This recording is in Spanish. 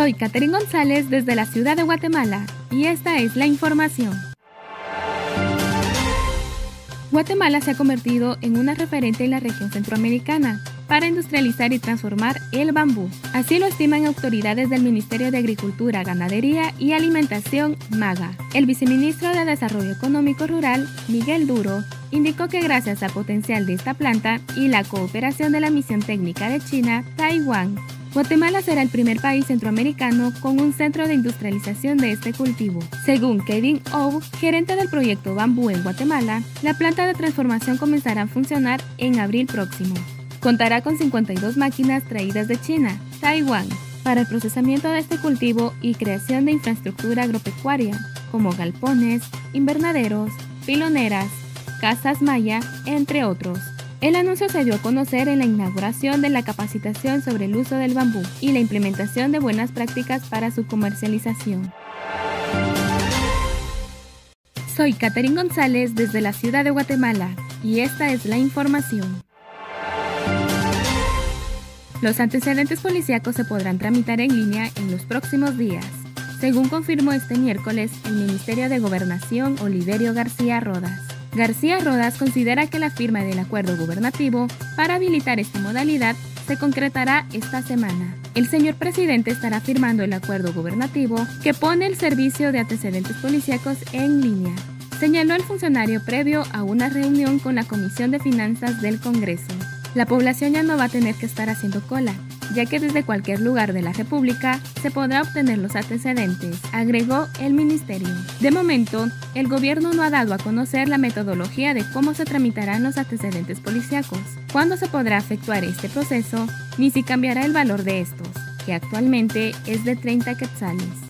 Soy Catherine González desde la ciudad de Guatemala y esta es la información. Guatemala se ha convertido en una referente en la región centroamericana para industrializar y transformar el bambú. Así lo estiman autoridades del Ministerio de Agricultura, Ganadería y Alimentación, MAGA. El viceministro de Desarrollo Económico Rural, Miguel Duro, indicó que gracias al potencial de esta planta y la cooperación de la misión técnica de China, Taiwán, Guatemala será el primer país centroamericano con un centro de industrialización de este cultivo. Según Kevin O, gerente del proyecto Bambú en Guatemala, la planta de transformación comenzará a funcionar en abril próximo. Contará con 52 máquinas traídas de China, Taiwán, para el procesamiento de este cultivo y creación de infraestructura agropecuaria, como galpones, invernaderos, piloneras, casas maya, entre otros. El anuncio se dio a conocer en la inauguración de la capacitación sobre el uso del bambú y la implementación de buenas prácticas para su comercialización. Soy Catherine González desde la ciudad de Guatemala y esta es la información. Los antecedentes policíacos se podrán tramitar en línea en los próximos días, según confirmó este miércoles el Ministerio de Gobernación Oliverio García Rodas. García Rodas considera que la firma del acuerdo gubernativo para habilitar esta modalidad se concretará esta semana. El señor presidente estará firmando el acuerdo gubernativo que pone el servicio de antecedentes policíacos en línea, señaló el funcionario previo a una reunión con la Comisión de Finanzas del Congreso. La población ya no va a tener que estar haciendo cola, ya que desde cualquier lugar de la República se podrá obtener los antecedentes, agregó el ministerio. De momento, el gobierno no ha dado a conocer la metodología de cómo se tramitarán los antecedentes policíacos, cuándo se podrá efectuar este proceso, ni si cambiará el valor de estos, que actualmente es de 30 quetzales.